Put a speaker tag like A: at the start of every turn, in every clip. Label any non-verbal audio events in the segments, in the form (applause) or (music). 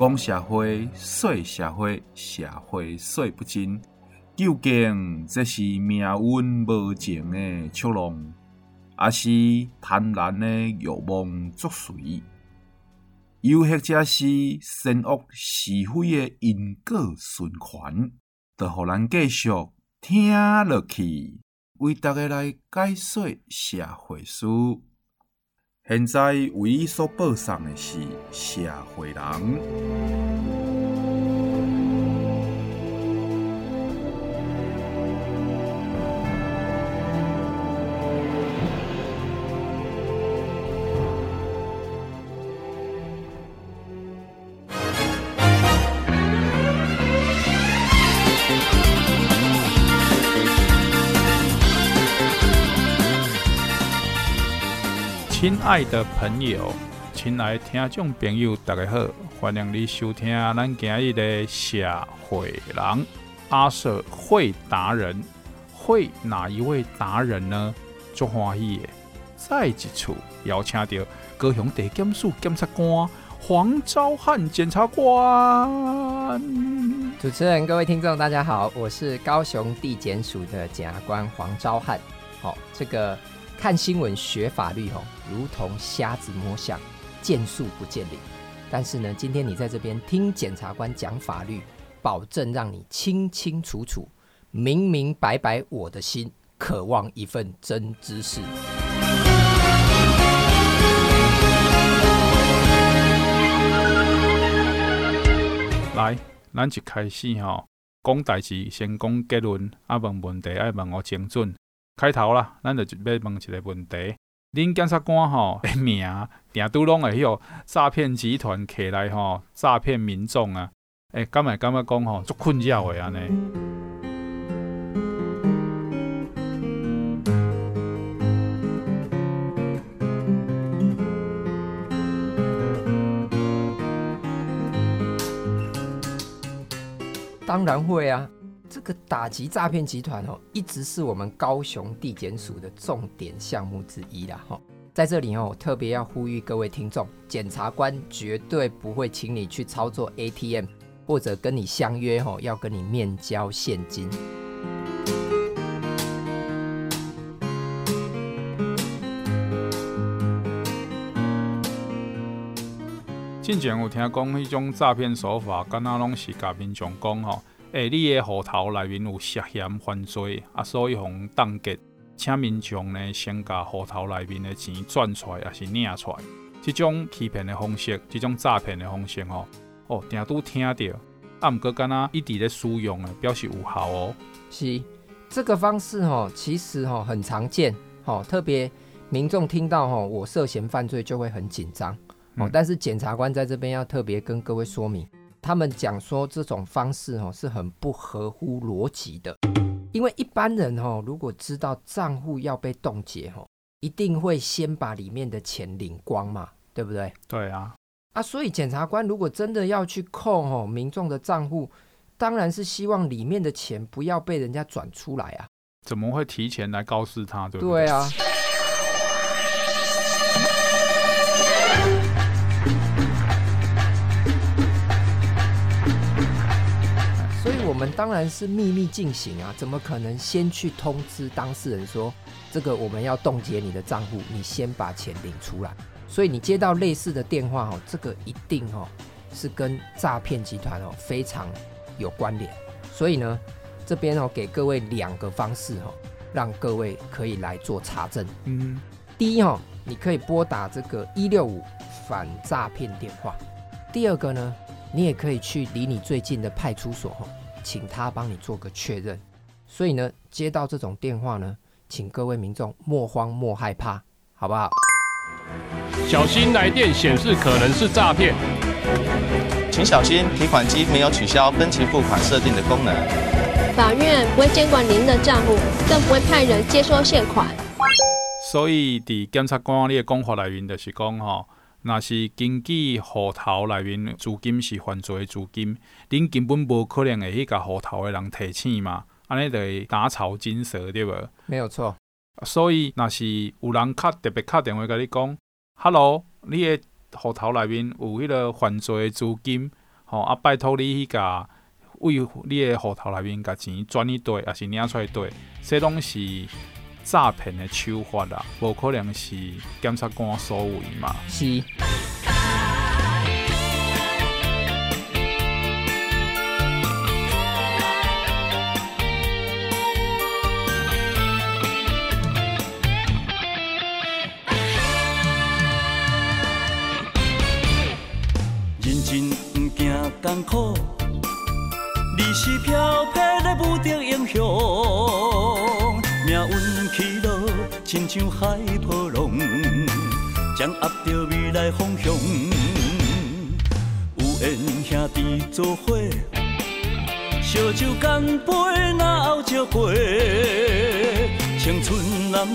A: 讲社会，说社会，社会说不尽，究竟这是命运无情的捉弄，还是贪婪的欲望作祟？又或者是善恶是非的因果循环？就互咱继续听落去，为大家来解说社会史。现在为伊所播送的是社会人。
B: 亲爱的朋友，亲爱的听众朋友，大家好，欢迎你收听咱今日的社会人阿社会达人，会哪一位达人呢？足欢喜的，再一次邀请到高雄地检署检察官黄昭汉检察官。
C: 主持人、各位听众，大家好，我是高雄地检署的检察官黄昭汉。好、哦，这个。看新闻学法律哦，如同瞎子摸象，见树不见林。但是呢，今天你在这边听检察官讲法律，保证让你清清楚楚、明明白白。我的心渴望一份真知识。
B: 来，咱一开始吼，讲代志先讲结论，啊问问题爱问我精准。开头啦，咱就要问一个问题：恁检察官吼 (laughs) 的，名定都拢会有诈骗集团起来吼，诈骗民众啊？诶、欸，敢会感觉讲吼，足困扰的安尼。
C: 当然会啊。这个打击诈骗集团哦，一直是我们高雄地检署的重点项目之一啦。哈，在这里哦，特别要呼吁各位听众，检察官绝对不会请你去操作 ATM，或者跟你相约哦，要跟你面交现金。
B: 之前有听讲那种诈骗手法，敢若拢是甲民众讲吼。诶、欸，你的户头内面有涉嫌犯罪啊，所以互冻结，请民众呢先把户头内面的钱转出来，还是领出来。这种欺骗的方式，这种诈骗的方式吼，哦，定都听到，啊，毋过敢若一直咧使用诶，表示有效哦。
C: 是，这个方式吼，其实吼很常见，吼特别民众听到吼我涉嫌犯罪就会很紧张，哦、嗯，但是检察官在这边要特别跟各位说明。他们讲说这种方式哦是很不合乎逻辑的，因为一般人哦如果知道账户要被冻结哦，一定会先把里面的钱领光嘛，对不对？
B: 对啊，
C: 啊，所以检察官如果真的要去控哦民众的账户，当然是希望里面的钱不要被人家转出来啊。
B: 怎么会提前来告诉他？对不对？
C: 对啊。们当然是秘密进行啊，怎么可能先去通知当事人说这个我们要冻结你的账户，你先把钱领出来？所以你接到类似的电话哦，这个一定哦是跟诈骗集团哦非常有关联。所以呢，这边哦给各位两个方式哦，让各位可以来做查证。嗯，第一哦，你可以拨打这个一六五反诈骗电话。第二个呢，你也可以去离你最近的派出所哦。请他帮你做个确认，所以呢，接到这种电话呢，请各位民众莫慌莫害怕，好不好？
D: 小心来电显示可能是诈骗，
E: 请小心提款机没有取消分期付款设定的功能。
F: 法院不会监管您的账户，更不会派人接收现款。
B: 所以，伫检察官你的讲法内面就是讲吼。那是经济户头内面资金是犯罪资金，恁根本无可能会去甲户头的人提醒嘛，安尼就会打草惊蛇对无？
C: 没有错。
B: 所以若是有人敲特别敲电话甲你讲，Hello，你的户头内面有迄个犯罪的资金，吼啊，拜托你去甲为你诶户头内面甲钱转去对，抑是领出来对，这拢是诈骗的手法啊，无可能是检察官所为嘛。
C: 是。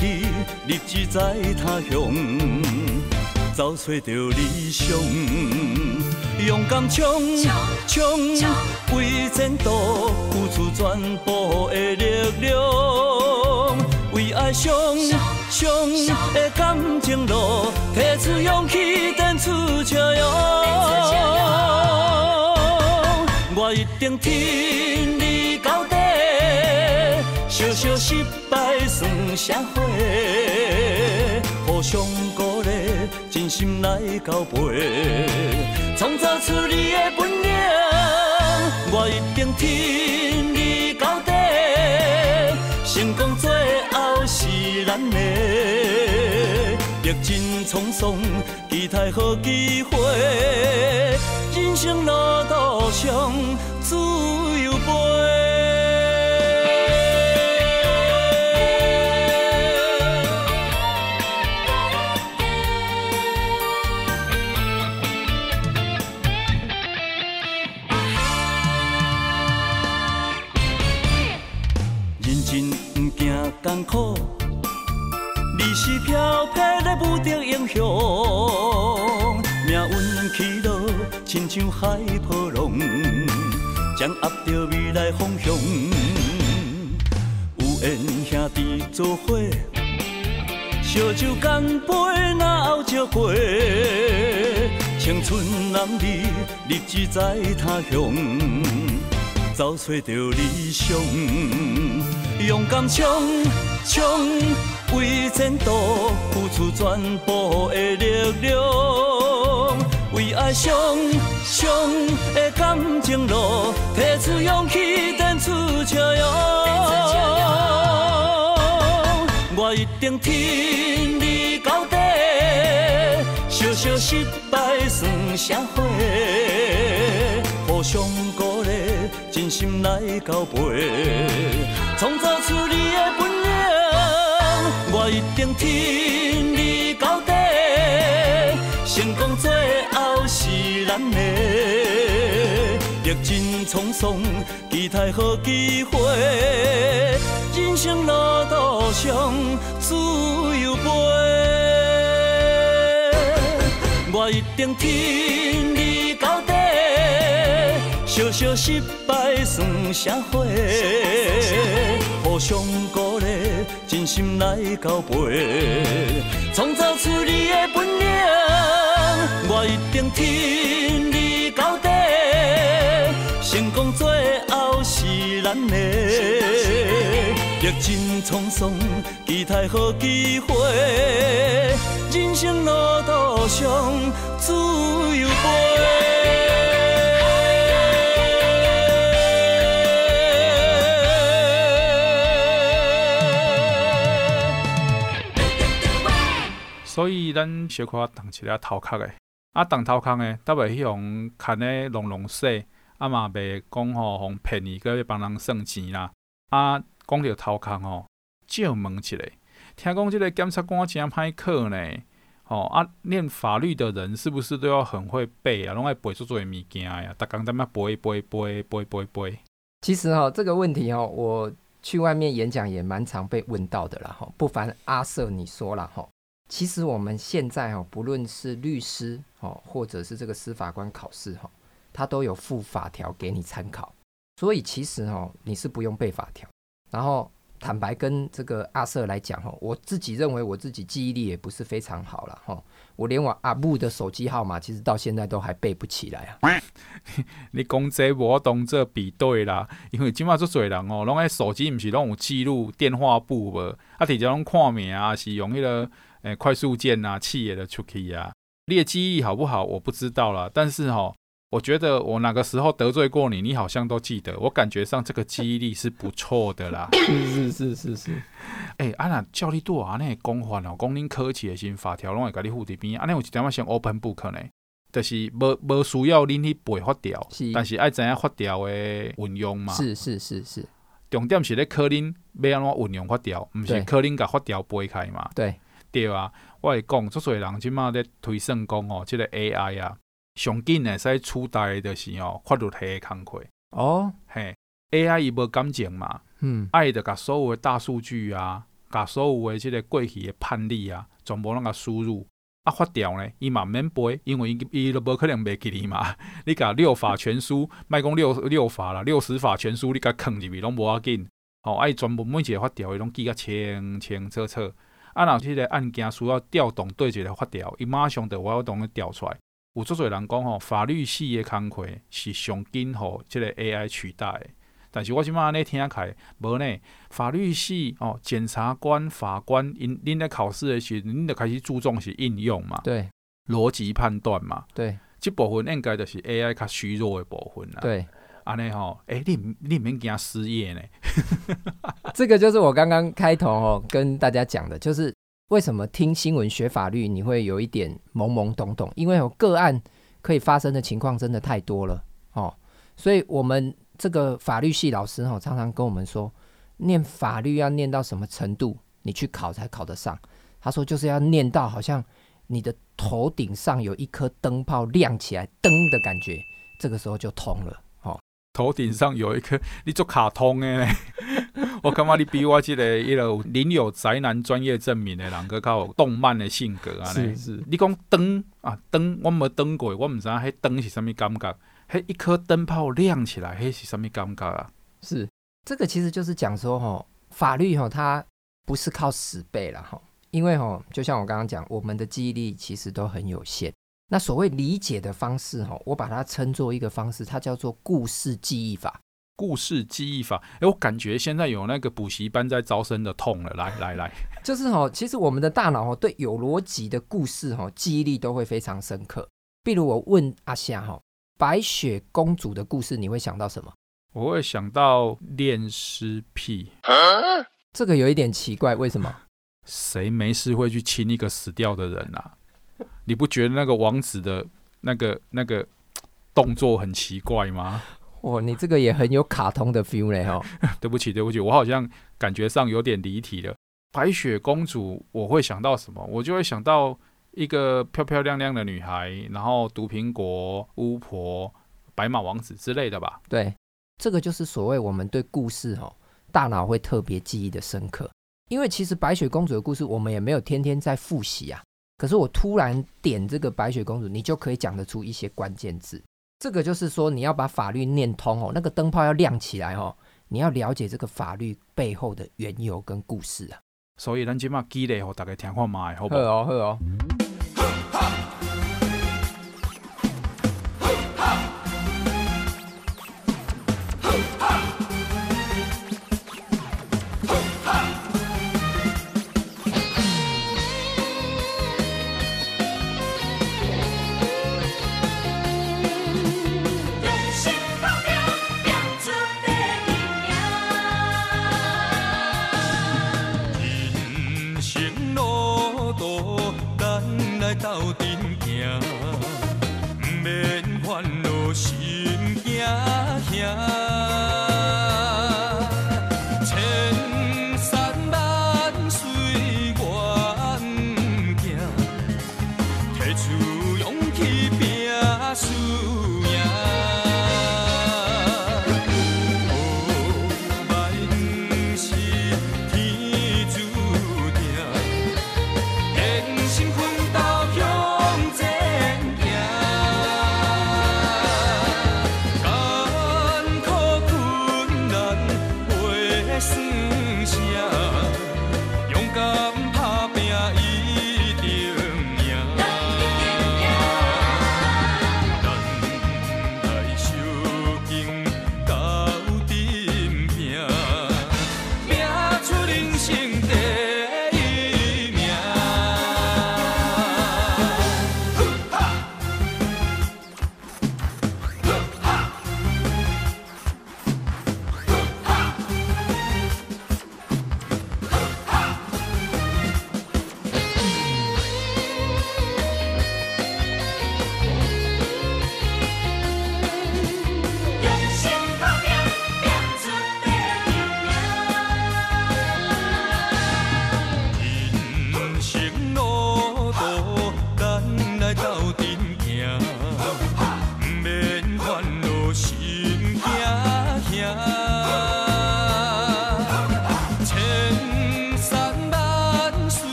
G: 春男儿，立志在他乡。找找着理想，勇敢冲冲，为前途付出全部的力量，为爱上上的感情路，提出勇气，展出笑容。我一定挺你到底，小小失败算社会，互相鼓励。真心来交陪，创造出你的本领，我一定挺你到底。成功最后是咱的，历尽沧桑，期待好机会，人生路途上自由飞。来方向。有缘兄弟做伙，烧酒干杯，若后照过，青春男儿，立志在他乡。找找着理想，勇敢冲冲，为前途付出全部的力量，爱上上的感情路，提出勇气，展出笑容。我一定挺你到底，小小失败算社会，互相鼓励。真心来交陪，创造出你的本领，我一定挺你到底。成功最后是咱的，历尽沧桑，期待好机会，人生路途上自由飞。我一定挺你到底。小小失败算啥货，互相鼓励，真心来交陪，创造出你的本领，我一定挺你到底。成功最后是咱的，历尽沧桑，期待好机会，人生路途上自由飞。
B: 所以咱小可动起来头壳诶，啊动头壳诶，特别迄种看诶浓浓细，啊嘛袂讲吼，互骗你，搁要帮人算钱啦。啊，讲到头壳吼，借问一下，听讲即个检察官真歹考呢？吼啊，念法律的人是不是都要很会背啊？拢爱背出做物件呀？逐工在那背背背背背背。
C: 其实哈，这个问题哈，我去外面演讲也蛮常被问到的啦。哈，不凡阿瑟你说了哈。其实我们现在哦，不论是律师哦，或者是这个司法官考试哈，他都有附法条给你参考。所以其实哦，你是不用背法条。然后坦白跟这个阿瑟来讲，哈，我自己认为我自己记忆力也不是非常好了，哈。我连我阿母的手机号码，其实到现在都还背不起来啊！(laughs)
B: 你讲这我当这比对啦，因为今嘛做侪人哦，拢喺手机唔是拢有记录电话簿无，啊，直接拢看名啊，是用迄个诶快速键啊，企业的出去啊，你的记忆好不好？我不知道啦，但是哦。我觉得我哪个时候得罪过你，你好像都记得。我感觉上这个记忆力是不错的啦。
C: 是是是是是。
B: 哎、欸，啊那叫你多啊，那讲法哦，讲恁考试的新法条拢会甲你附伫边，啊那有一点仔像 open book 呢，就是无无需要恁去背法条，但是爱知影法条的运用嘛。
C: 是是是是。
B: 重点是咧考恁要安怎运用法条，毋是考恁甲法条背开嘛。
C: 对
B: 对啊，我会讲，足侪人即马咧推算讲哦，即、这个 AI 啊。上紧诶，使取代的是哦，法律系诶工课。
C: 哦，
B: 嘿，AI 伊无感情嘛，嗯，爱着甲所有诶大数据啊，甲所有诶即个过去诶判例啊，全部拢甲输入，啊，发条呢，伊嘛免背，因为伊伊都无可能袂记哩嘛。(laughs) 你甲六法全书，(laughs) 莫讲六六法啦，六十法全书，你甲囥入去拢无要紧，哦，伊全部每一个法条伊拢记甲清清楚楚，啊，若即个案件需要调动对一个法条，伊马上就我要同伊调出来。有足侪人讲吼，法律系诶工课是上紧互即个 AI 取代的，但是我即摆安尼听起来无呢？法律系哦，检察官、法官，因恁咧考试诶时，恁着开始注重是应用嘛？
C: 对，
B: 逻辑判断嘛？
C: 对，
B: 即部分应该就是 AI 较虚弱诶部分啦。
C: 对，
B: 安尼吼，诶、欸，你你免惊失业呢？(laughs)
C: 这个就是我刚刚开头哦跟大家讲的，就是。为什么听新闻学法律你会有一点懵懵懂懂？因为有个案可以发生的情况真的太多了哦，所以我们这个法律系老师哦，常常跟我们说，念法律要念到什么程度，你去考才考得上。他说就是要念到好像你的头顶上有一颗灯泡亮起来，灯的感觉，这个时候就通了。
B: 头顶上有一颗，你做卡通的呢？(laughs) 我感觉你比我这个一路领有宅男专业证明的人，个较有动漫的性格啊。是是，你讲灯啊灯，我没灯过，我唔知道迄灯是什么感觉。迄一颗灯泡亮起来，迄是什么感觉啊？
C: 是这个，其实就是讲说哈，法律哈，它不是靠死背了哈，因为哈，就像我刚刚讲，我们的记忆力其实都很有限。那所谓理解的方式哈，我把它称作一个方式，它叫做故事记忆法。
B: 故事记忆法，哎，我感觉现在有那个补习班在招生的痛了。来来来，(laughs)
C: 就是哈，其实我们的大脑哈，对有逻辑的故事哈，记忆力都会非常深刻。比如我问阿夏哈，白雪公主的故事，你会想到什么？
B: 我会想到恋尸癖。
C: 这个有一点奇怪，为什么？
B: 谁没事会去亲一个死掉的人啊？你不觉得那个王子的那个那个动作很奇怪吗？
C: 哦，你这个也很有卡通的 feel 嘞哦！(laughs)
B: 对不起，对不起，我好像感觉上有点离题了。白雪公主，我会想到什么？我就会想到一个漂漂亮亮的女孩，然后毒苹果、巫婆、白马王子之类的吧。
C: 对，这个就是所谓我们对故事哦，大脑会特别记忆的深刻。因为其实白雪公主的故事，我们也没有天天在复习啊。可是我突然点这个白雪公主，你就可以讲得出一些关键字。这个就是说，你要把法律念通哦，那个灯泡要亮起来哦，你要了解这个法律背后的缘由跟故事啊。
B: 所以咱今嘛积累，吼，大家听看嘛，好不
C: 好？好哦，好哦。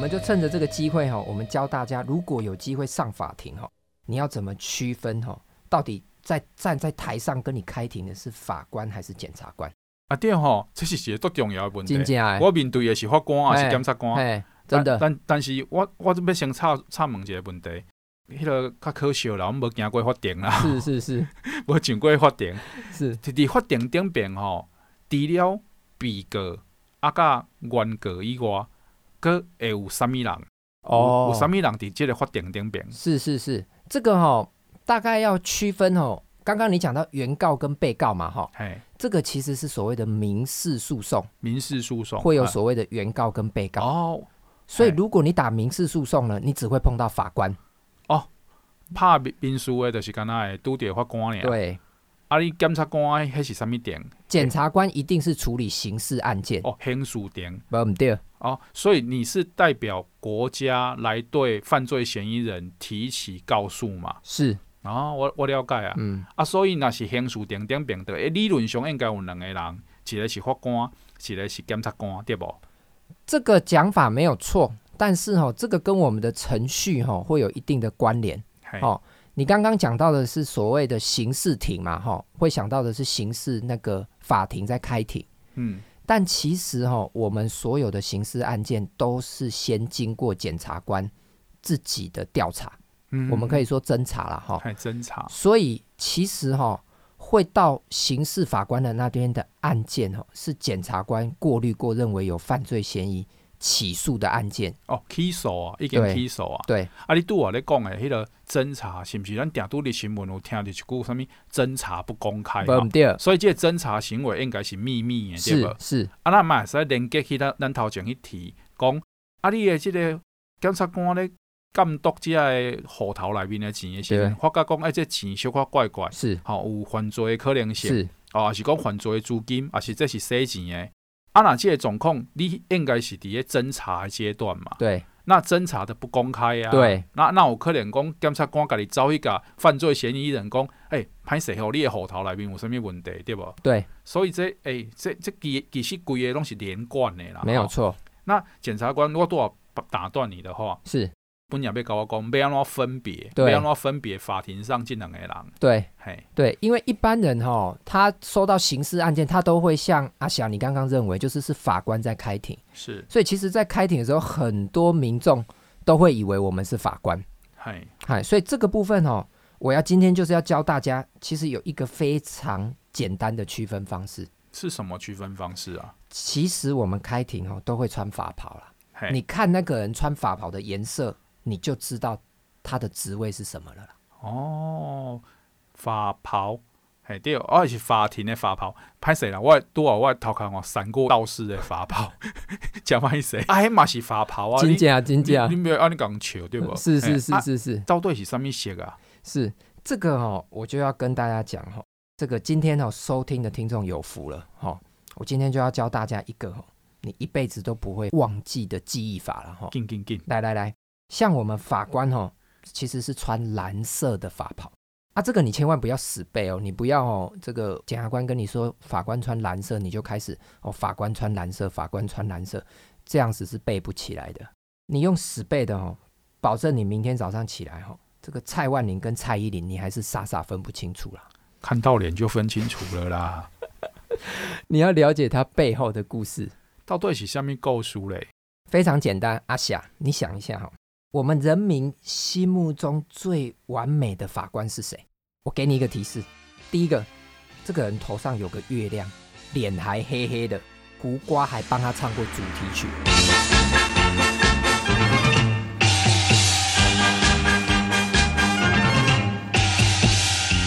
C: 们就趁着这个机会哈，我们教大家，如果有机会上法庭哈，你要怎么区分哈？到底在站在台上跟你开庭的是法官还是检察官？
B: 啊对吼，这是一个多重要的问题。
C: 真的
B: 我面对的是法官还是检察官？
C: 哎，真的。
B: 但但，是我我准备先插插问一个问题，迄、那个较可笑啦，我们无行过法庭啦。
C: 是是是，(laughs)
B: 无上过法庭。
C: 是
B: 伫法庭顶边吼，除了被告啊甲原告以外，阁会有啥物人？
C: 哦，
B: 有啥物人伫这个法庭顶边？
C: 是是是，这个哈大概要区分哦。刚刚你讲到原告跟被告嘛，哈，这个其实是所谓的民事诉讼。
B: 民事诉讼
C: 会有所谓的原告跟被告
B: 哦，
C: 所以如果你打民事诉讼呢，你只会碰到法官
B: 哦。拍民事的，就是敢若会拄着法官尔。
C: 对，
B: 啊，你检察官迄是啥物庭？
C: 检察官一定是处理刑事案件
B: 哦，刑事庭。
C: 不唔对
B: 哦，所以你是代表国家来对犯罪嫌疑人提起告诉嘛？
C: 是。
B: 哦，我我了解啊。嗯。啊，所以那是刑事庭顶边的，诶，理论上应该有两个人，一个是法官，一个是检察官，对不？
C: 这个讲法没有错，但是哈、哦，这个跟我们的程序哈、哦、会有一定的关联。哦，你刚刚讲到的是所谓的刑事庭嘛？哈、哦，会想到的是刑事那个法庭在开庭。嗯。但其实哈、哦，我们所有的刑事案件都是先经过检察官自己的调查。嗯，我们可以说侦查了哈，
B: 侦查。
C: 所以其实哈，会到刑事法官的那边的案件哦，是检察官过滤过，认为有犯罪嫌疑起诉的案件
B: 哦，起诉啊，已经起诉啊。
C: 对，
B: 啊，你拄啊咧讲诶迄个侦查是毋是？咱定都的新闻有听到一句什么？侦查不公开嘛？
C: 对。
B: 所以这个侦查行为应该是秘密诶，对不？
C: 是。
B: 啊，咱嘛会使连接去咱咱头前去提讲，啊，你诶这个检察官咧。监督这个户头内面的钱的时候，发觉讲，哎，这钱小可怪怪，
C: 是，
B: 好有犯罪的可能性，
C: 是，
B: 哦，还是讲犯罪的资金，还是这是洗钱的。啊，那这个状况，你应该是伫咧侦查阶段嘛？
C: 对。
B: 那侦查的不公开啊？
C: 对。
B: 那那有可能讲，检察官家己找一个犯罪嫌疑人讲，哎，歹势吼，你的户头内面有啥物问题，对无？
C: 对。
B: 所以这，哎，这这其其实规个拢是连贯的啦。
C: 没有错。
B: 那检察官，如果多少打断你的话，
C: 是。
B: 本也被告我讲，要安怎分别？要安怎分别？法庭上这两个人，
C: 对，嘿，对，因为一般人哈，他收到刑事案件，他都会像阿翔你刚刚认为，就是是法官在开庭，
B: 是，
C: 所以其实，在开庭的时候，很多民众都会以为我们是法官，
B: 嗨，
C: 嗨，所以这个部分哦，我要今天就是要教大家，其实有一个非常简单的区分方式，
B: 是什么区分方式啊？
C: 其实我们开庭哦，都会穿法袍啦，你看那个人穿法袍的颜色。你就知道他的职位是什么了。
B: 哦，法袍，嘿对，我是法庭的法袍。歹势啦，我拄好我偷看我闪过道士的法袍，(laughs) 讲歹势。(laughs) 啊，迄嘛是法袍啊，
C: 真假真假，
B: 你没有按你讲笑对不？(laughs)
C: 是是是是是，
B: 到底是什么色啊？
C: 是这个哦，我就要跟大家讲哈，这个今天哦收听的听众有福了哈，我今天就要教大家一个你一辈子都不会忘记的记忆法了哈。
B: 进进进，
C: 来来来。像我们法官哦，其实是穿蓝色的法袍啊，这个你千万不要死背哦，你不要哦，这个检察官跟你说法官穿蓝色，你就开始哦，法官穿蓝色，法官穿蓝色，这样子是背不起来的。你用死背的哦，保证你明天早上起来哦，这个蔡万林跟蔡依林，你还是傻傻分不清楚啦。
B: 看到脸就分清楚了啦。(laughs)
C: 你要了解他背后的故事，
B: 到底是什么故事嘞？
C: 非常简单，阿霞，你想一下哈。我们人民心目中最完美的法官是谁？我给你一个提示：第一个，这个人头上有个月亮，脸还黑黑的，胡瓜还帮他唱过主题曲。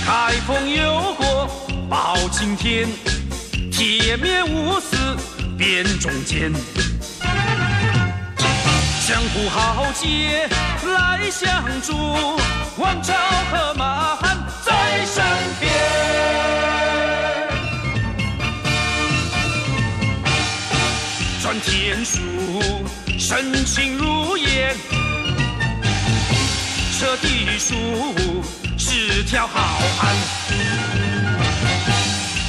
H: 开封有国包青天，铁面无私辨忠奸，江湖豪杰来相助，王朝和马汉在身边。传天书，神情如烟，彻地书。是条好汉，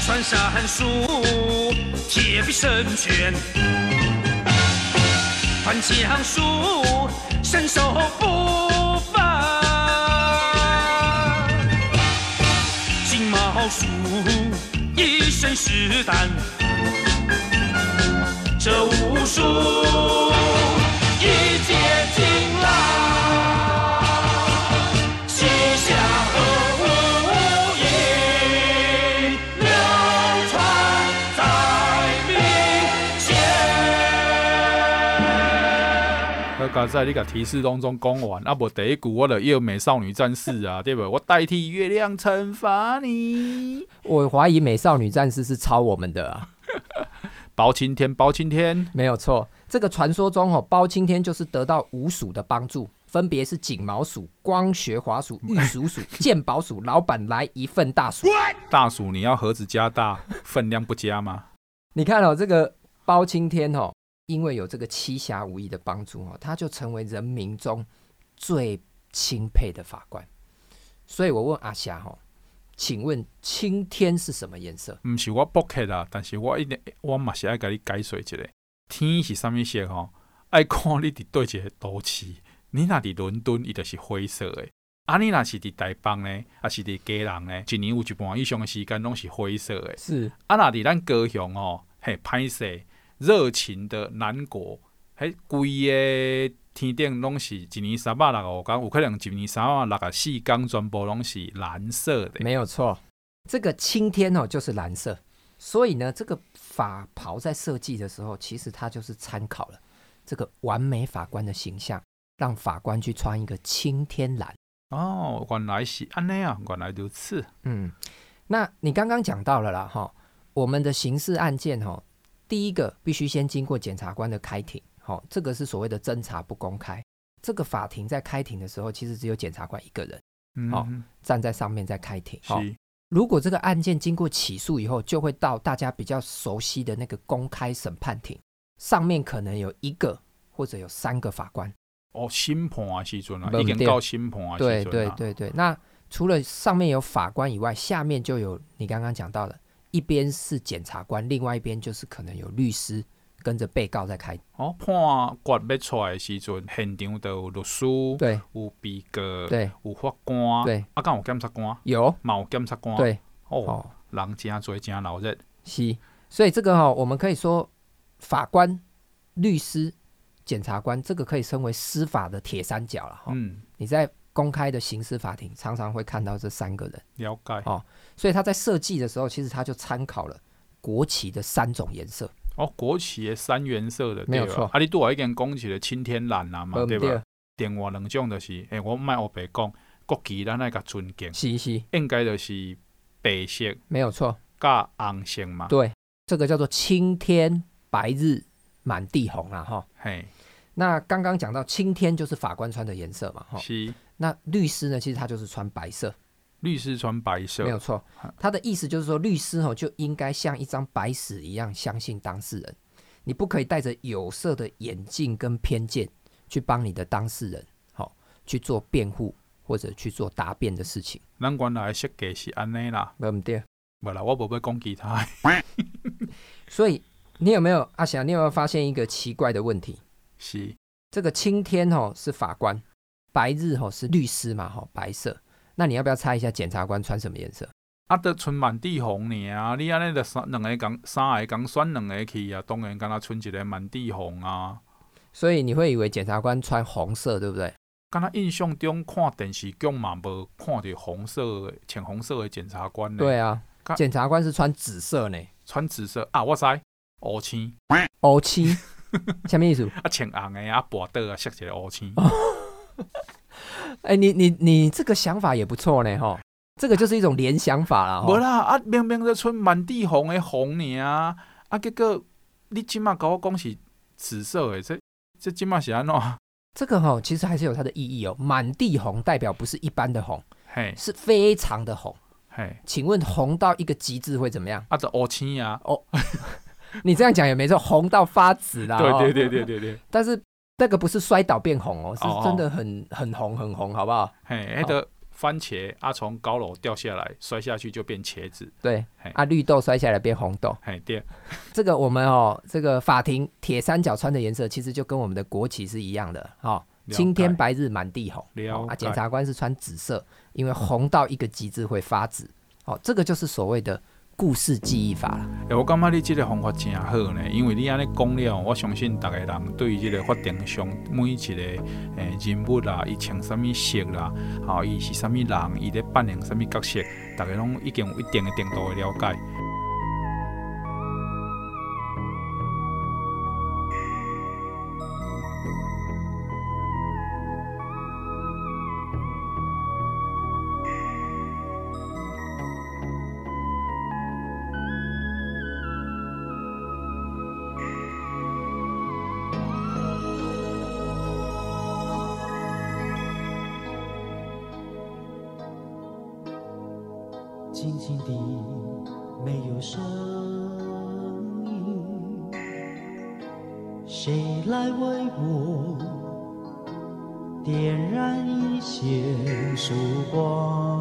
H: 传山术，铁壁神拳，翻江术，身手不凡。金毛鼠，一身是胆，这武术
B: 刚才你个提示当中讲完，啊不第一句我就要美少女战士啊，(laughs) 对不？我代替月亮惩罚你。
C: 我怀疑美少女战士是抄我们的啊。(laughs)
B: 包青天，包青天，
C: 没有错。这个传说中哦，包青天就是得到五鼠的帮助，分别是锦毛鼠、光学滑鼠、玉鼠鼠、(laughs) 鉴宝鼠。老板来一份大鼠。
B: 大鼠你要盒子加大，分量不加吗？
C: 你看哦，这个包青天哦。因为有这个七侠五义的帮助哦，他就成为人民中最钦佩的法官。所以我问阿霞哈，请问青天是什么颜色？
B: 唔是我博客啦，但是我一定我嘛是爱给你解说一下。天是什么色哈？爱看你伫对一个都市，你那伫伦敦，伊就是灰色的；啊，你那是伫台北呢，还是伫家人呢？一年有一半以上的时间拢是灰色的。
C: 是
B: 啊，那伫咱高雄哦，嘿，歹势。热情的南国，喺规个天顶拢是一年三百六十五天，有可能一年三百六十四天全部拢是蓝色的。
C: 没有错，这个青天哦就是蓝色，所以呢，这个法袍在设计的时候，其实它就是参考了这个完美法官的形象，让法官去穿一个青天蓝。
B: 哦，原来是安尼啊，原来如此。
C: 嗯，那你刚刚讲到了啦，哈，我们的刑事案件哈。第一个必须先经过检察官的开庭，好，这个是所谓的侦查不公开。这个法庭在开庭的时候，其实只有检察官一个人，好，站在上面在开庭。好，如果这个案件经过起诉以后，就会到大家比较熟悉的那个公开审判庭，上面可能有一个或者有三个法官。
B: 哦，新判啊，时阵啊，已经到新判啊，
C: 对对对对。那除了上面有法官以外，下面就有你刚刚讲到的。一边是检察官，另外一边就是可能有律师跟着被告在开。
B: 哦，判决要出来的时阵，现场都有律师，
C: 对，
B: 有被告，
C: 对，
B: 有法官，
C: 对，
B: 啊，敢有检察官？
C: 有，
B: 嘛有检察官？
C: 对，
B: 哦，哦人真多，真闹热。
C: 是，所以这个哈、哦，我们可以说，法官、律师、检察官，这个可以称为司法的铁三角了哈。嗯，你在。公开的刑事法庭常常会看到这三个人，
B: 了解
C: 哦。所以他在设计的时候，其实他就参考了国旗的三种颜色
B: 哦。国旗的三原色的
C: 没有错。
B: 啊，你对我一件讲起的青天蓝啊嘛，对吧？另外两种就是，诶、欸，我卖我白讲国旗咱那个尊敬，
C: 是是，
B: 应该就是白色，
C: 没有错，
B: 加红色嘛。
C: 对，这个叫做青天白日满地红啊，哈。
B: 嘿，
C: 那刚刚讲到青天就是法官穿的颜色嘛，哈。
B: 是。
C: 那律师呢？其实他就是穿白色。
B: 律师穿白色，
C: 没有错。他的意思就是说，律师哦就应该像一张白纸一样相信当事人。你不可以戴着有色的眼镜跟偏见去帮你的当事人，好去做辩护或者去做答辩的事情。
B: 咱原来设计是安内啦，
C: 没对，
B: 没啦，我不会攻击他。(laughs)
C: 所以你有没有阿翔？你有没有发现一个奇怪的问题？
B: 是
C: 这个青天哦是法官。白日吼是律师嘛吼，白色。那你要不要猜一下检察官穿什么颜色？
B: 啊，得穿满地红呢啊！你安尼得三两个讲三个讲选两个去啊，当然敢若穿一个满地红啊。
C: 所以你会以为检察官穿红色，对不对？
B: 敢若印象中看电视剧嘛，无看到红色、浅红色的检察官呢。
C: 对啊，检察官是穿紫色呢。
B: 穿紫色啊！我知。乌青，
C: 乌青，(laughs) 什么意思？
B: 啊，浅红的啊，跋倒啊，色一个乌青。(laughs) (laughs) (laughs)
C: 哎、欸，你你你这个想法也不错呢，哈，这个就是一种联想法啦。
B: 无啦，啊，明明在穿满地红的红呢啊，啊，结果你今麦跟我讲是紫色的，这这今麦是安怎？
C: 这个哈，其实还是有它的意义哦。满地红代表不是一般的红，
B: 嘿，
C: 是非常的红。
B: 嘿，
C: 请问红到一个极致会怎么样？
B: 啊，这乌青呀，哦，(laughs)
C: 你这样讲也没错，红到发紫啦。(laughs)
B: 对对对对对对。
C: 但是那个不是摔倒变红哦，是真的很很红很红，好不好？
B: 嘿，那个番茄啊，从高楼掉下来，摔下去就变茄子。
C: 对，啊，绿豆摔下来变红豆。
B: 嘿，对。
C: 这个我们哦，这个法庭铁三角穿的颜色，其实就跟我们的国旗是一样的，哦，青天白日满地红。啊，检察官是穿紫色，因为红到一个极致会发紫。哦，这个就是所谓的故事记忆法了。
B: 欸、我感觉你这个方法真好呢，因为你安尼讲了，我相信大家人对于这个法庭上每一个诶人物啦，伊穿什么色啦，好，伊是什么人，伊在扮演什么角色，大家拢已经有一定的程度的了解。
I: 心底，没有声音，谁来为我点燃一线曙光？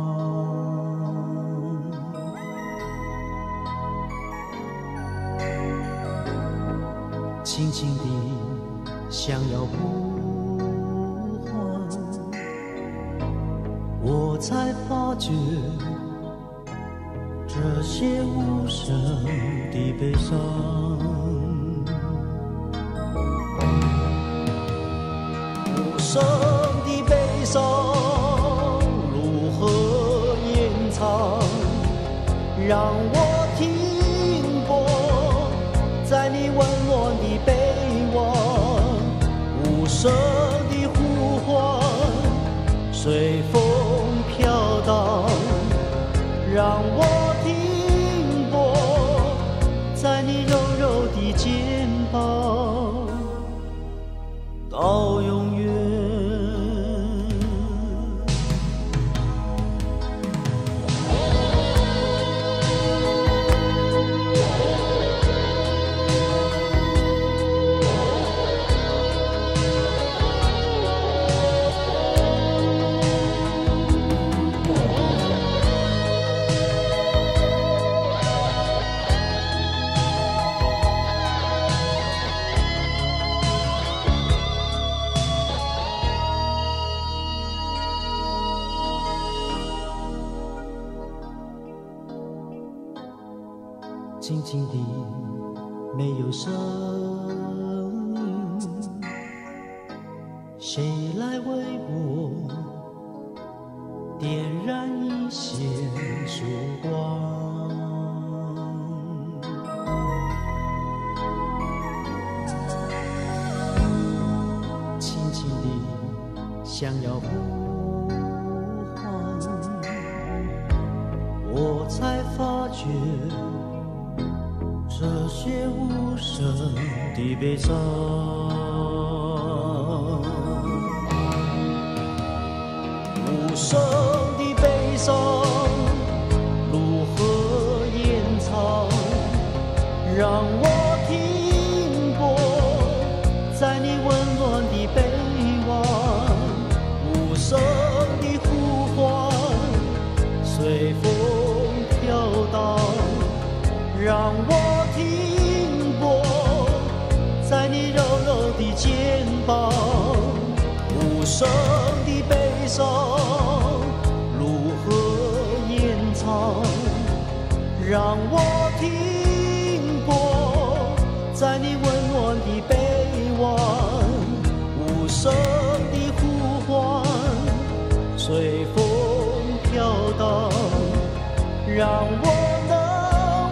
I: 随风飘荡让我能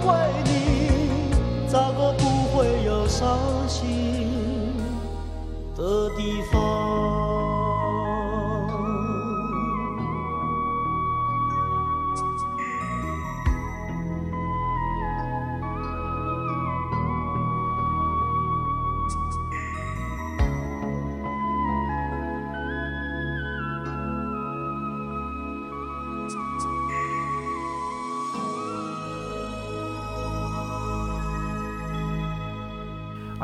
I: 为你找个不会有伤心？的地方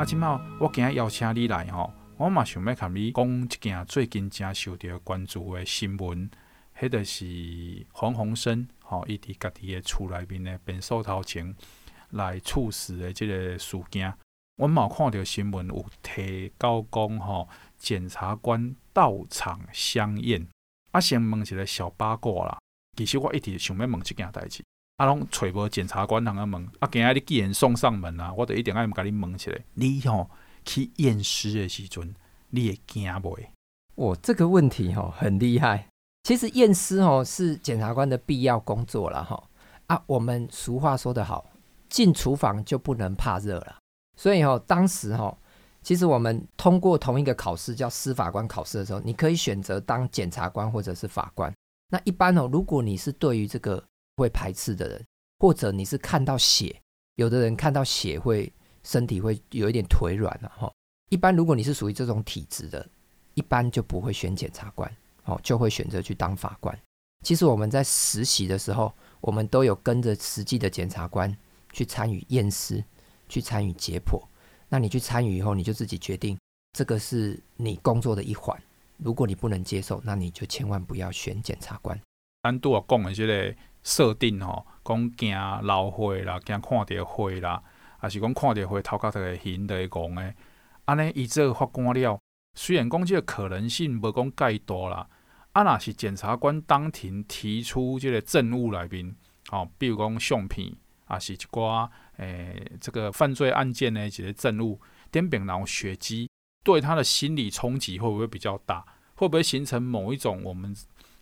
B: 啊，今麦我今日邀请你来吼，我嘛想要甲你讲一件最近正受到关注的新闻，迄著是黄鸿升吼，伊伫家己的厝内面的变数头前来猝死的即个事件。我嘛看到新闻有提到讲吼，检察官到场相验。啊，先问一个小八卦啦，其实我一直想要问即件代志。啊，拢找无检察官通个问，啊，今日你既然送上门啊，我就一定爱甲你问起来。你吼、去验尸的时阵，你会惊未？
C: 我这个问题吼很厉害。其实验尸吼是检察官的必要工作了哈。啊，我们俗话说得好，进厨房就不能怕热了。所以吼，当时吼，其实我们通过同一个考试叫司法官考试的时候，你可以选择当检察官或者是法官。那一般哦，如果你是对于这个会排斥的人，或者你是看到血，有的人看到血会身体会有一点腿软了哈。一般如果你是属于这种体质的，一般就不会选检察官，哦，就会选择去当法官。其实我们在实习的时候，我们都有跟着实际的检察官去参与验尸，去参与解剖。那你去参与以后，你就自己决定，这个是你工作的一环。如果你不能接受，那你就千万不要选检察官。
B: 单独讲的这个。设定吼，讲惊老血啦，惊看到血啦，还是讲看到血头壳头会晕的讲诶。安尼伊这法官了，虽然讲这个可能性无讲介大啦，啊，若是检察官当庭提出这个证物来面，吼，比如讲相片，啊是一寡诶、欸，这个犯罪案件的一个证物，点边然后血迹，对他的心理冲击会不会比较大？会不会形成某一种我们？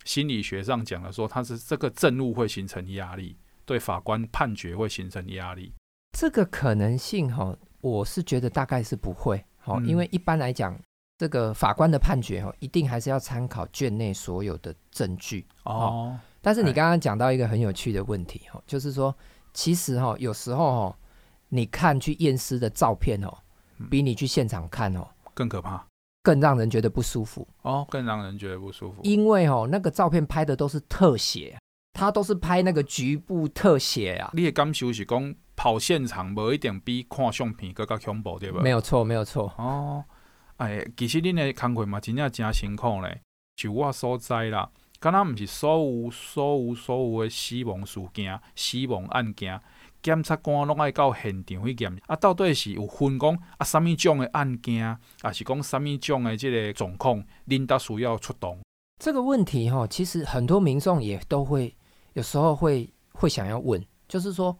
B: 心理学上讲的说，他是这个证物会形成压力，对法官判决会形成压力。
C: 这个可能性哈，我是觉得大概是不会，好，因为一般来讲，这个法官的判决哈，一定还是要参考卷内所有的证据哦。但是你刚刚讲到一个很有趣的问题哈，就是说，其实哈，有时候哈，你看去验尸的照片哦，比你去现场看哦
B: 更可怕。
C: 更让人觉得不舒服
B: 哦，更让人觉得不舒服，
C: 因为哦，那个照片拍的都是特写，他都是拍那个局部特写啊。
B: 你的感受是讲跑现场不一定比看相片更加恐怖，对吧？
C: 没有错，没有错。
B: 哦，哎，其实恁的工作嘛，真正真辛苦嘞。就我所知啦，敢若不是所有、所有、所有的死亡事件、死亡案件。检察官拢爱到现场去验，啊，到底是有分讲啊，什么种的案件，啊，是讲什么种的这个状况，领导需要出动？
C: 这个问题哈，其实很多民众也都会有时候会会想要问，就是说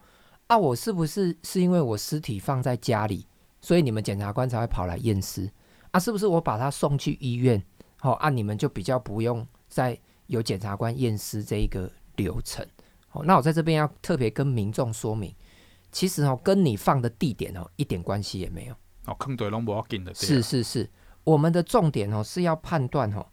C: 啊，我是不是是因为我尸体放在家里，所以你们检察官才会跑来验尸？啊，是不是我把他送去医院，好，啊，你们就比较不用再有检察官验尸这一个流程？那我在这边要特别跟民众说明，其实哦，跟你放的地点哦一点关系也没有。
B: 哦，坑对拢不要紧的。
C: 是是是，我们的重点哦是要判断哦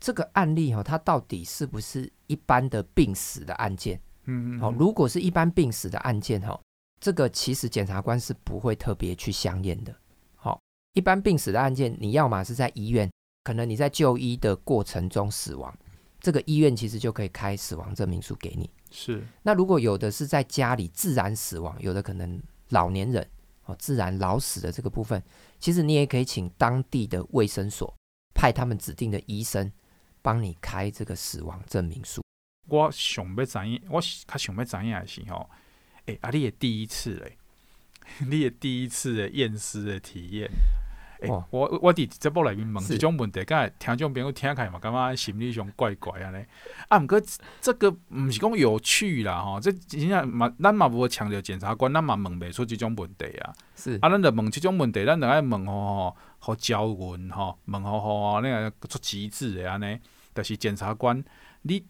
C: 这个案例哦它到底是不是一般的病死的案件。嗯嗯。好，如果是一般病死的案件哈，这个其实检察官是不会特别去相验的。好，一般病死的案件，你要么是在医院，可能你在就医的过程中死亡，这个医院其实就可以开死亡证明书给你。
B: 是，
C: 那如果有的是在家里自然死亡，有的可能老年人哦自然老死的这个部分，其实你也可以请当地的卫生所派他们指定的医生帮你开这个死亡证明书。
B: 我想要知影，我较想要知影的是吼，哎、欸，啊，你的第一次嘞，你的第一次的验尸的体验。欸、我我伫节目内面问即种问题，刚才听众朋友听起来嘛，感觉心理上怪怪安尼。啊，毋过这个毋是讲有趣啦，吼，这真正嘛，咱嘛无强调检察官，咱嘛问袂出即种问题啊。是啊，咱着问即种问题，咱着爱问吼吼，好交问吼，问吼吼那个出极致的安尼。但是检察官，你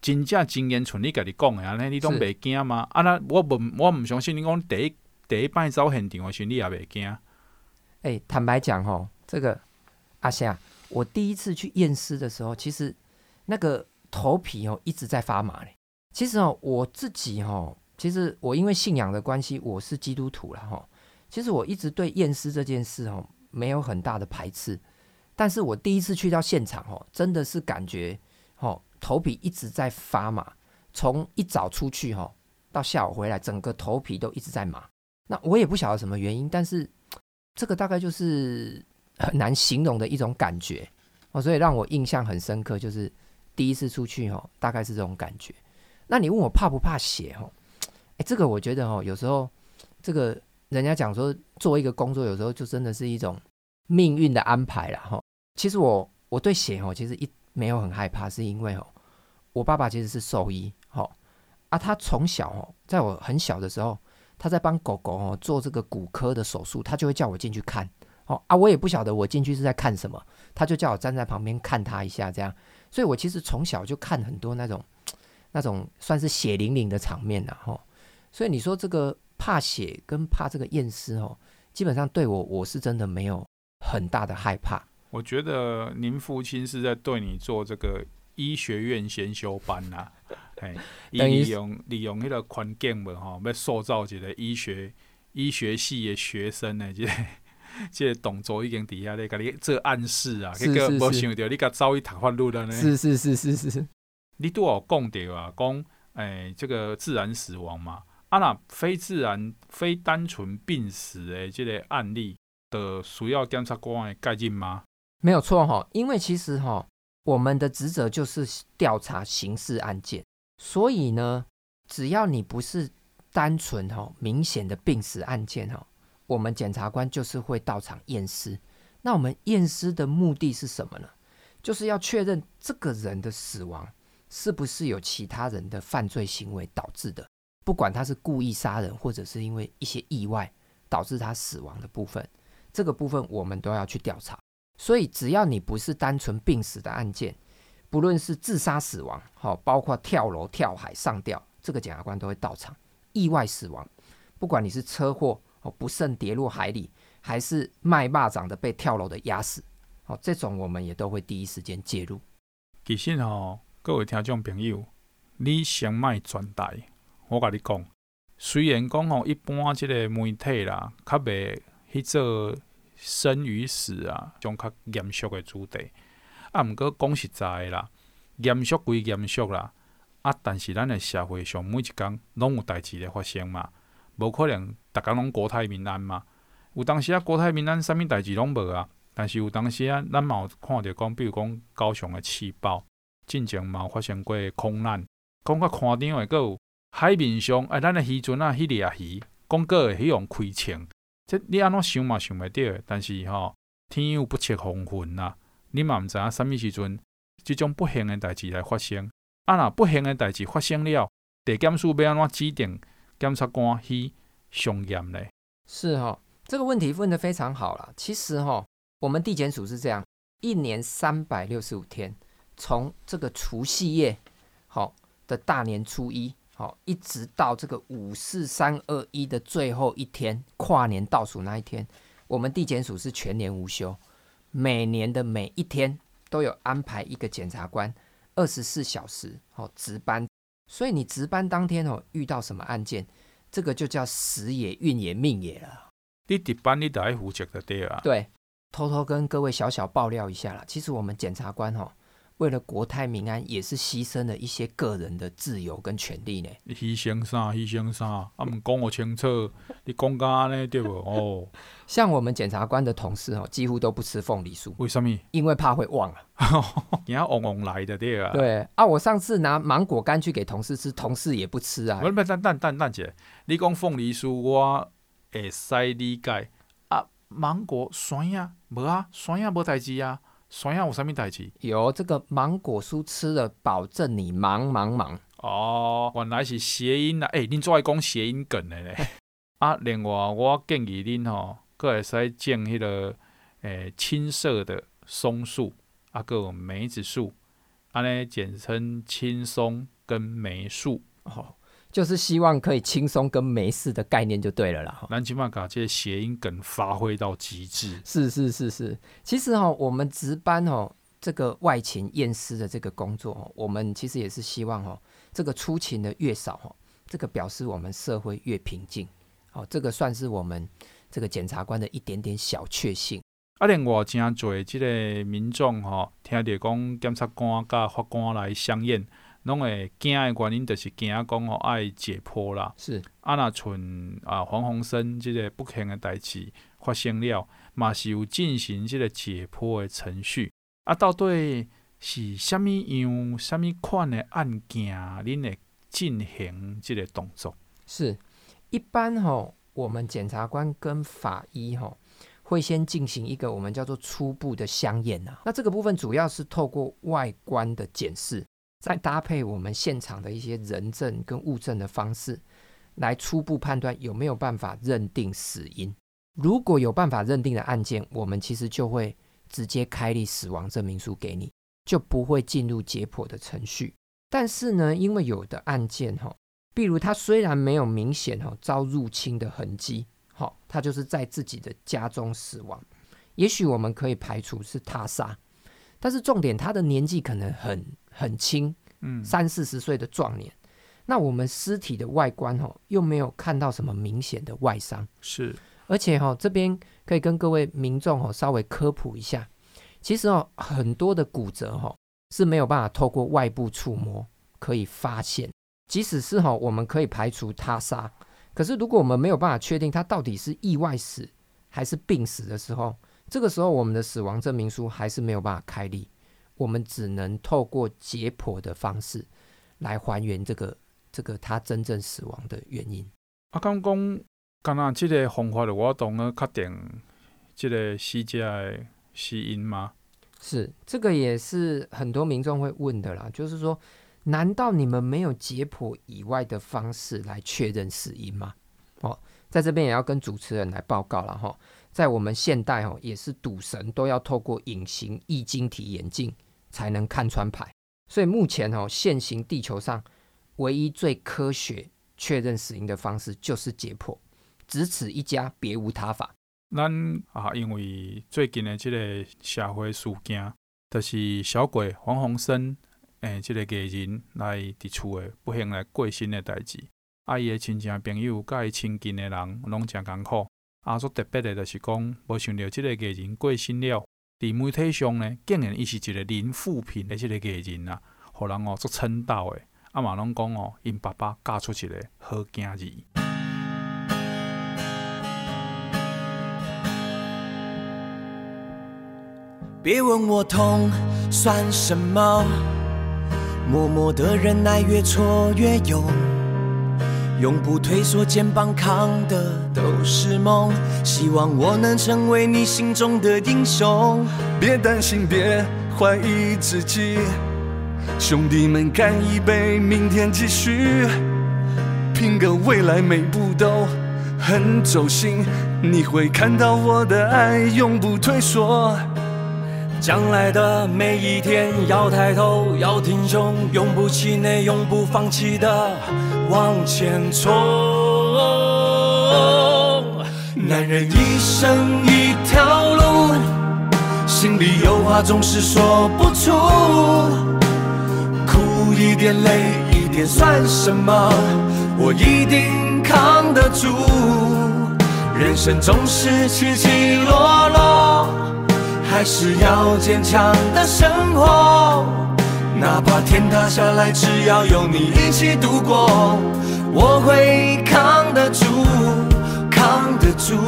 B: 真正经验像你家己讲的安尼，你拢袂惊吗？啊，那我问，我毋相信你讲第一第一摆走现场的时候，你也袂惊。
C: 哎，坦白讲哦，这个阿夏，我第一次去验尸的时候，其实那个头皮哦一直在发麻嘞。其实哦，我自己哦，其实我因为信仰的关系，我是基督徒了哈。其实我一直对验尸这件事哦没有很大的排斥，但是我第一次去到现场哦，真的是感觉哦头皮一直在发麻，从一早出去哈到下午回来，整个头皮都一直在麻。那我也不晓得什么原因，但是这个大概就是很难形容的一种感觉哦，所以让我印象很深刻，就是第一次出去哦，大概是这种感觉。那你问我怕不怕血？哦，哎，这个我觉得哦，有时候这个人家讲说做一个工作，有时候就真的是一种命运的安排了哈。其实我我对血哦，其实一没有很害怕，是因为哦，我爸爸其实是兽医，哦啊，他从小哦，在我很小的时候，他在帮狗狗哦做这个骨科的手术，他就会叫我进去看，哦啊，我也不晓得我进去是在看什么，他就叫我站在旁边看他一下这样，所以我其实从小就看很多那种。(tsk) 那种算是血淋淋的场面了哈，所以你说这个怕血跟怕这个验尸哦，基本上对我我是真的没有很大的害怕。
B: 我觉得您父亲是在对你做这个医学院先修班呐、(laughs) 哎，利用利用迄个环境嘛吼，要塑造一个医学医学系的学生呢，这个 (laughs) 即个动作已经底下咧，甲你做暗示啊，结果无想到你甲走去读法律了呢。
C: 是是是是是，
B: 你都有讲到啊，讲诶、欸，这个自然死亡嘛，啊那非自然、非单纯病死的这个案例的需要检察官的介入吗？
C: 没有错哈，因为其实哈，我们的职责就是调查刑事案件，所以呢，只要你不是单纯哈明显的病死案件哈，我们检察官就是会到场验尸。那我们验尸的目的是什么呢？就是要确认这个人的死亡。是不是有其他人的犯罪行为导致的？不管他是故意杀人，或者是因为一些意外导致他死亡的部分，这个部分我们都要去调查。所以，只要你不是单纯病死的案件，不论是自杀死亡，好，包括跳楼、跳海、上吊，这个检察官都会到场。意外死亡，不管你是车祸哦，不慎跌落海里，还是卖蚂蚱的被跳楼的压死，好，这种我们也都会第一时间介入。
B: 其实哦。各位听众朋友，你先莫转台，我甲你讲。虽然讲吼，一般即个媒体啦，较袂去做生与死啊，种较严肃的主题。啊，毋过讲实在啦，严肃归严肃啦，啊，但是咱的社会上每一工拢有代志咧发生嘛，无可能逐工拢国泰民安嘛。有当时啊，国泰民安，啥物代志拢无啊。但是有当时啊，咱嘛有看着讲，比如讲高雄的气爆。进前嘛有发生过空难，讲较夸张诶，阁有海面上哎，咱诶渔船啊，迄掠鱼，讲阁会迄样开枪，这你安怎想嘛想袂到。但是吼、天有不测风云呐，你嘛毋知影啥物时阵，即种不幸的代志来发生。啊，若不幸的代志发生了，地检署要安怎指定检察官去上验呢？
C: 是哈、这个问题问得非常好了。其实哈、我们地检署是这样，一年三百六十五天。从这个除夕夜，好，的大年初一，好，一直到这个五四三二一的最后一天，跨年倒数那一天，我们地检署是全年无休，每年的每一天都有安排一个检察官二十四小时哦值班，所以你值班当天哦，遇到什么案件，这个就叫时也运也命也了。
B: 你值班你得爱负责的对啊。
C: 对，偷偷跟各位小小爆料一下啦，其实我们检察官哦。为了国泰民安，也是牺牲了一些个人的自由跟权利呢。
B: 你牺牲啥？牺牲啥？啊，毋讲我清楚，你讲干呢？对不？哦，(laughs)
C: 像我们检察官的同事哦，几乎都不吃凤梨酥。
B: 为什么？(laughs)
C: 因为怕会忘啊。
B: 你要旺旺来的对啊。
C: 对啊，我上次拿芒果干去给同事吃，同事也不吃啊。
B: 不不，等等等等姐，你讲凤梨酥，我会使理解啊。芒果酸呀，无啊，酸呀无代志啊。酸呀，有啥物代志？
C: 有这个芒果酥吃了，保证你忙忙忙。
B: 哦，原来是谐音啊！诶、欸，恁做爱讲谐音梗的咧。(laughs) 啊，另外我建议恁吼，阁会使种迄个诶、欸、青色的松树，啊，阁有梅子树，安尼简称青松跟梅树。
C: 哦，就是希望可以轻松跟没事的概念就对了啦。
B: 咱起码把这些谐音梗发挥到极致。
C: 是是是是，其实哈，我们值班哦，这个外勤验尸的这个工作哦，我们其实也是希望哦，这个出勤的越少哦，这个表示我们社会越平静。哦，这个算是我们这个检察官的一点点小确幸。
B: 啊，另外真济这个民众吼，听着讲检察官甲法官来相验，拢会惊的原因就是惊讲吼爱解剖啦。
C: 是
B: 啊，若像啊黄鸿升即个不幸的代志发生了，嘛是有进行即个解剖的程序。啊，到底是啥物样、啥物款的案件，恁会进行即个动作？
C: 是一般吼，我们检察官跟法医吼。会先进行一个我们叫做初步的相验啊，那这个部分主要是透过外观的检视，再搭配我们现场的一些人证跟物证的方式，来初步判断有没有办法认定死因。如果有办法认定的案件，我们其实就会直接开立死亡证明书给你，就不会进入解剖的程序。但是呢，因为有的案件哈，比如他虽然没有明显哈遭入侵的痕迹。好，他就是在自己的家中死亡。也许我们可以排除是他杀，但是重点他的年纪可能很很轻，嗯，三四十岁的壮年。那我们尸体的外观哦，又没有看到什么明显的外伤，
B: 是。
C: 而且哈，这边可以跟各位民众哦稍微科普一下，其实哦很多的骨折哈是没有办法透过外部触摸可以发现，即使是哈我们可以排除他杀。可是，如果我们没有办法确定他到底是意外死还是病死的时候，这个时候我们的死亡证明书还是没有办法开立，我们只能透过解剖的方式来还原这个这个他真正死亡的原因。
B: 啊，刚讲，刚刚这个方法的我懂了，确定这个死者的死因吗？
C: 是，这个也是很多民众会问的啦，就是说。难道你们没有解剖以外的方式来确认死因吗？哦，在这边也要跟主持人来报告了哈，在我们现代哦，也是赌神都要透过隐形液晶体眼镜才能看穿牌，所以目前哦，现行地球上唯一最科学确认死因的方式就是解剖，只此一家，别无他法。
B: 咱啊，因为最近的这个社会事件，就是小鬼黄鸿升。诶、这个艺人来伫厝诶，不幸来过身的代志，啊，伊的亲戚朋友甲伊亲近的人拢诚艰苦。啊，所特别的，就是讲无想到这个艺人过身了，伫媒体上呢，竟然伊是一个零负评诶，这个艺人啊，互人哦，足称道的，啊嘛拢讲哦，因爸爸嫁出一个好囝儿。
G: 别问我痛算什么。默默的忍耐，越挫越勇，永不退缩，肩膀扛的都是梦。希望我能成为你心中的英雄。
J: 别担心，别怀疑自己，兄弟们干一杯，明天继续，拼个未来，每步都很走心。你会看到我的爱，永不退缩。
G: 将来的每一天，要抬头，要挺胸，永不气馁，永不放弃的往前冲。男人一生一条路，心里有话总是说不出，苦一点，累一点算什么？我一定扛得住。人生总是起起落落。还是要坚强的生活，哪怕天塌下来，只要有你一起度过，我会扛得住，扛得住。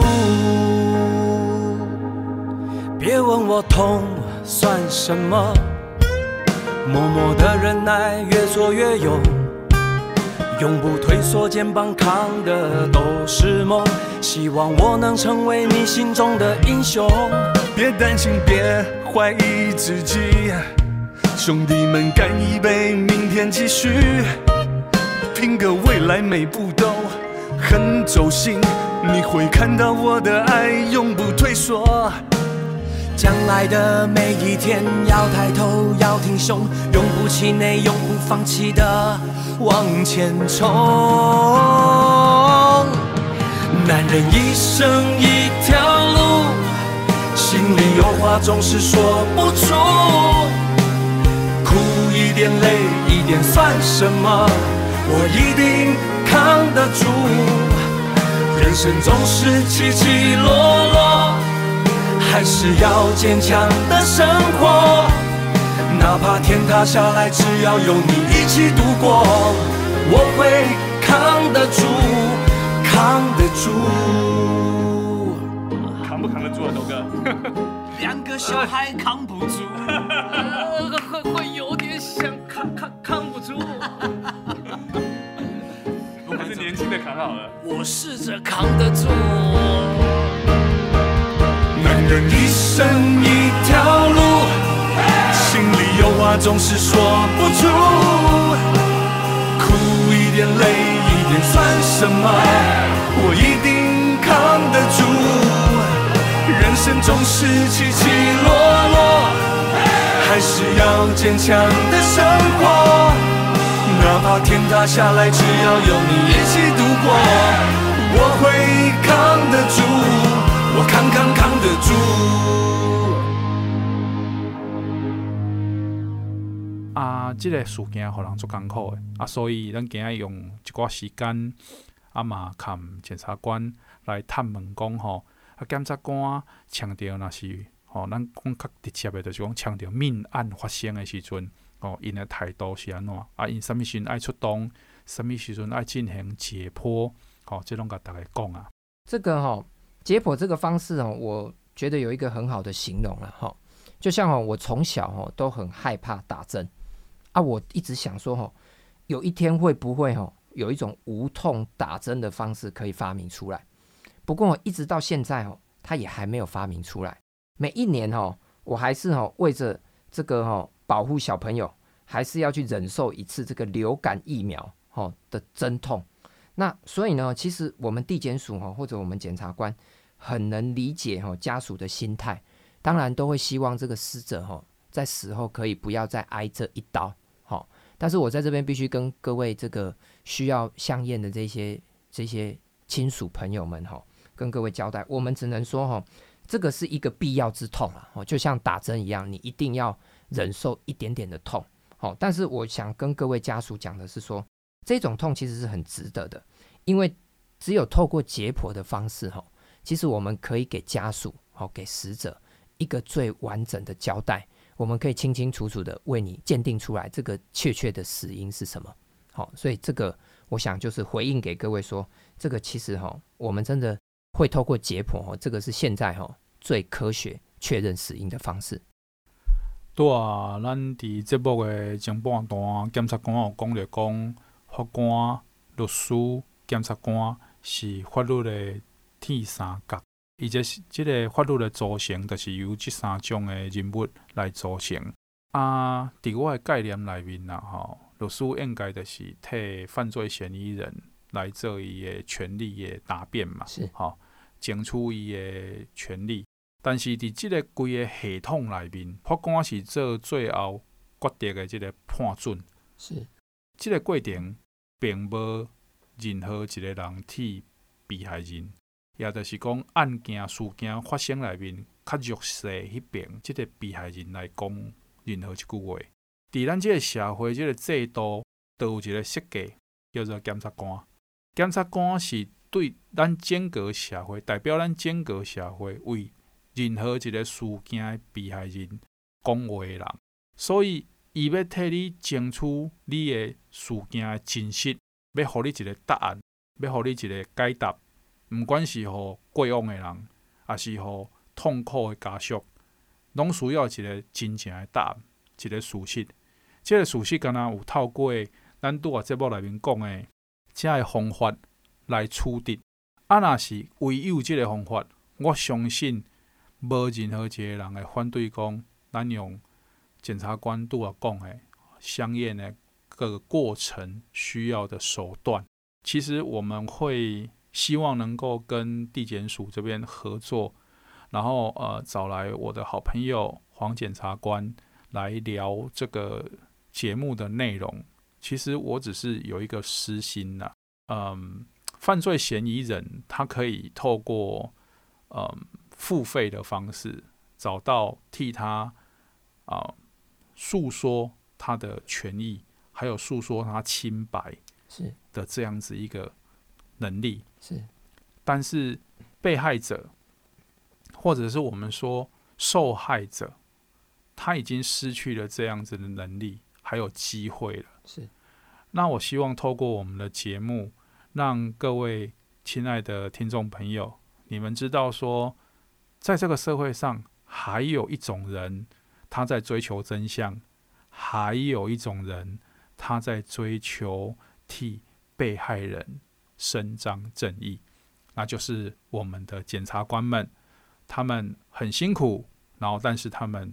G: 别问我痛算什么，默默的忍耐，越挫越勇。永不退缩，肩膀扛的都是梦。希望我能成为你心中的英雄。
J: 别担心，别怀疑自己，兄弟们干一杯，明天继续，拼个未来，每步都很走心。你会看到我的爱，永不退缩。
G: 将来的每一天，要抬头，要挺胸，永不气馁，永不放弃的往前冲。男人一生一条，心里有话总是说不出，苦一点，累一点，算什么？我一定扛得住。人生总是起起落落。还是要坚强的生活，哪怕天塌下来，只要有你一起度过，我会扛得住，扛得住。两个小孩扛不住，
B: 会会有点想扛扛扛不住。我还是年轻的扛好了，
G: 我试着扛得住。男人一生一条路，心里有话总是说不出，苦一点累一点算什么？是起起落落，还是要坚强的生活。哪怕天塌下来，只要有你一起度过，我会扛得住。我扛扛扛得住。
B: 啊，这个事件让人足艰苦的啊，所以咱今日用一寡时间啊嘛，看检察官来探问讲吼，啊检察官强调那是吼，咱讲较直接的，就是讲强调命案发生的时阵，哦，因的态度是安怎啊？因什么时阵爱出动，什么时阵爱进行解剖，吼，这拢甲大家讲啊。
C: 这个吼。解剖这个方式哦，我觉得有一个很好的形容了哈，就像哦，我从小哦都很害怕打针啊，我一直想说哦，有一天会不会哦有一种无痛打针的方式可以发明出来？不过一直到现在哦，它也还没有发明出来。每一年哦，我还是哦为着这个哦保护小朋友，还是要去忍受一次这个流感疫苗哦的针痛。那所以呢，其实我们地检署哈或者我们检察官。很能理解哈家属的心态，当然都会希望这个死者哈在死后可以不要再挨这一刀，好。但是我在这边必须跟各位这个需要相验的这些这些亲属朋友们哈，跟各位交代，我们只能说哈，这个是一个必要之痛啊，哦，就像打针一样，你一定要忍受一点点的痛，好。但是我想跟各位家属讲的是说，这种痛其实是很值得的，因为只有透过解剖的方式哈。其实我们可以给家属，好给死者一个最完整的交代。我们可以清清楚楚的为你鉴定出来这个确切的死因是什么。好，所以这个我想就是回应给各位说，这个其实哈，我们真的会透过解剖哈，这个是现在哈最科学确认死因的方式。
B: 对啊，咱伫节目的前半段，检察官有讲着讲，法官、律师、检察官是法律的。铁三角，伊这是即个法律的组成，就是由这三种的人物来组成。啊，伫我的概念里面啦，吼，律师应该就是替犯罪嫌疑人来做伊的权利的答辩嘛，
C: 是，
B: 吼，争取伊的权利。但是伫即个规个系统内面，法官是做最后决定的即个判准，
C: 是，
B: 这个过程并无任何一个人替被害人。也就是讲，案件事件发生内面较弱势迄边，即个被害人来讲任何一句话。伫咱即个社会，即个制度都有一个设计，叫做检察官。检察官是对咱整个社会，代表咱整个社会为任何一个事件的被害人讲话的人。所以，伊要替你争取你的事件的真实，要互你一个答案，要互你一个解答。毋管是互过往诶人，还是互痛苦诶家属，拢需要一个真正诶答案，一个事实。即、个事实，敢若有透过咱拄啊节目内面讲诶，遮个方法来处理。啊，若是唯有即个方法，我相信无任何一个人会反对讲，咱用检察官拄啊讲诶，相验的各个过程需要的手段。其实我们会。希望能够跟地检署这边合作，然后呃找来我的好朋友黄检察官来聊这个节目的内容。其实我只是有一个私心呐、嗯，犯罪嫌疑人他可以透过嗯付费的方式找到替他啊诉说他的权益，还有诉说他清白是。的这样子一个能力。是，但是被害者或者是我们说受害者，他已经失去了这样子的能力，还有机会了。是，那我希望透过我们的节目，让各位亲爱的听众朋友，你们知道说，在这个社会上，还有一种人，他在追求真相，还有一种人，他在追求替被害人伸张正义，那就是我们的检察官们，他们很辛苦，然后但是他们，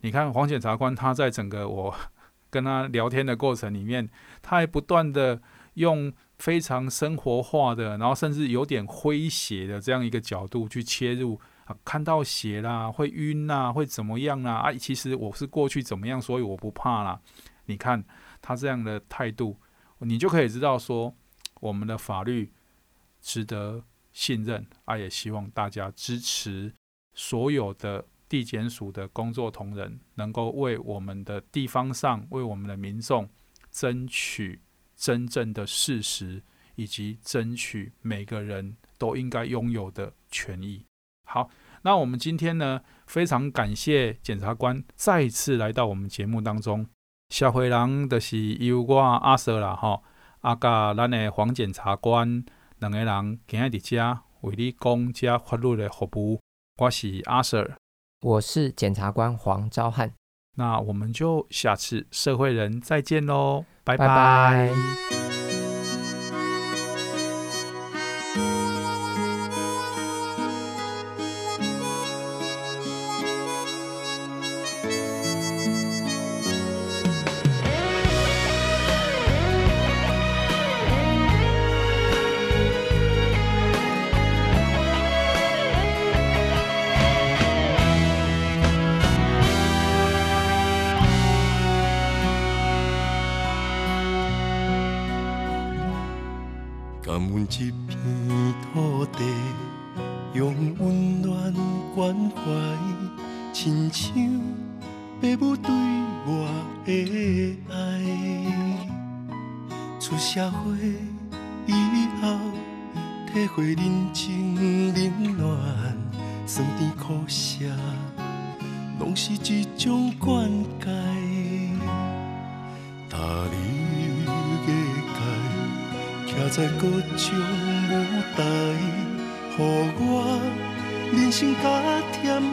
B: 你看黄检察官，他在整个我。(laughs) 跟他聊天的过程里面，他还不断的用非常生活化的，然后甚至有点诙谐的这样一个角度去切入啊，看到血啦，会晕呐，会怎么样啦？啊，其实我是过去怎么样，所以我不怕啦。你看他这样的态度，你就可以知道说，我们的法律值得信任啊，也希望大家支持所有的。地检署的工作同仁能够为我们的地方上，为我们的民众争取真正的事实，以及争取每个人都应该拥有的权益。好，那我们今天呢，非常感谢检察官再次来到我们节目当中。社会人就是由我阿 Sir 啦，吼，阿甲咱的黄检察官两个人今日伫遮为你讲遮法律的服务。我是阿 Sir。
C: 我是检察官黄昭汉，
B: 那我们就下次社会人再见喽，拜拜。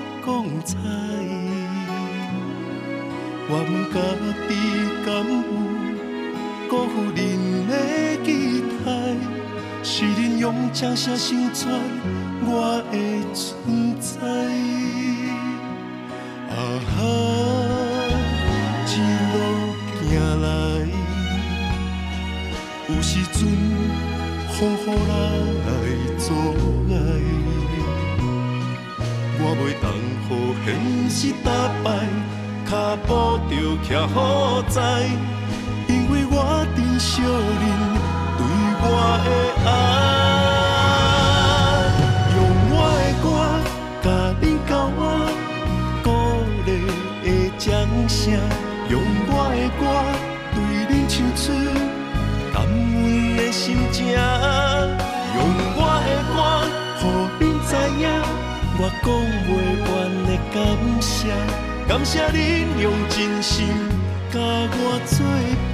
J: 添光彩。我问家己敢有辜负恁的期待？是恁用这些成全我的存在。啊哈，一路行来，有时阵。风雨来当予现实打败，脚步着徛好在，因为我珍惜恁对我的爱，用我的歌甲恁交换鼓励的掌声，用我的歌对恁唱出感恩的。心情，用我的歌，予恁知影，我讲不完的感谢，感谢恁用真心甲我作。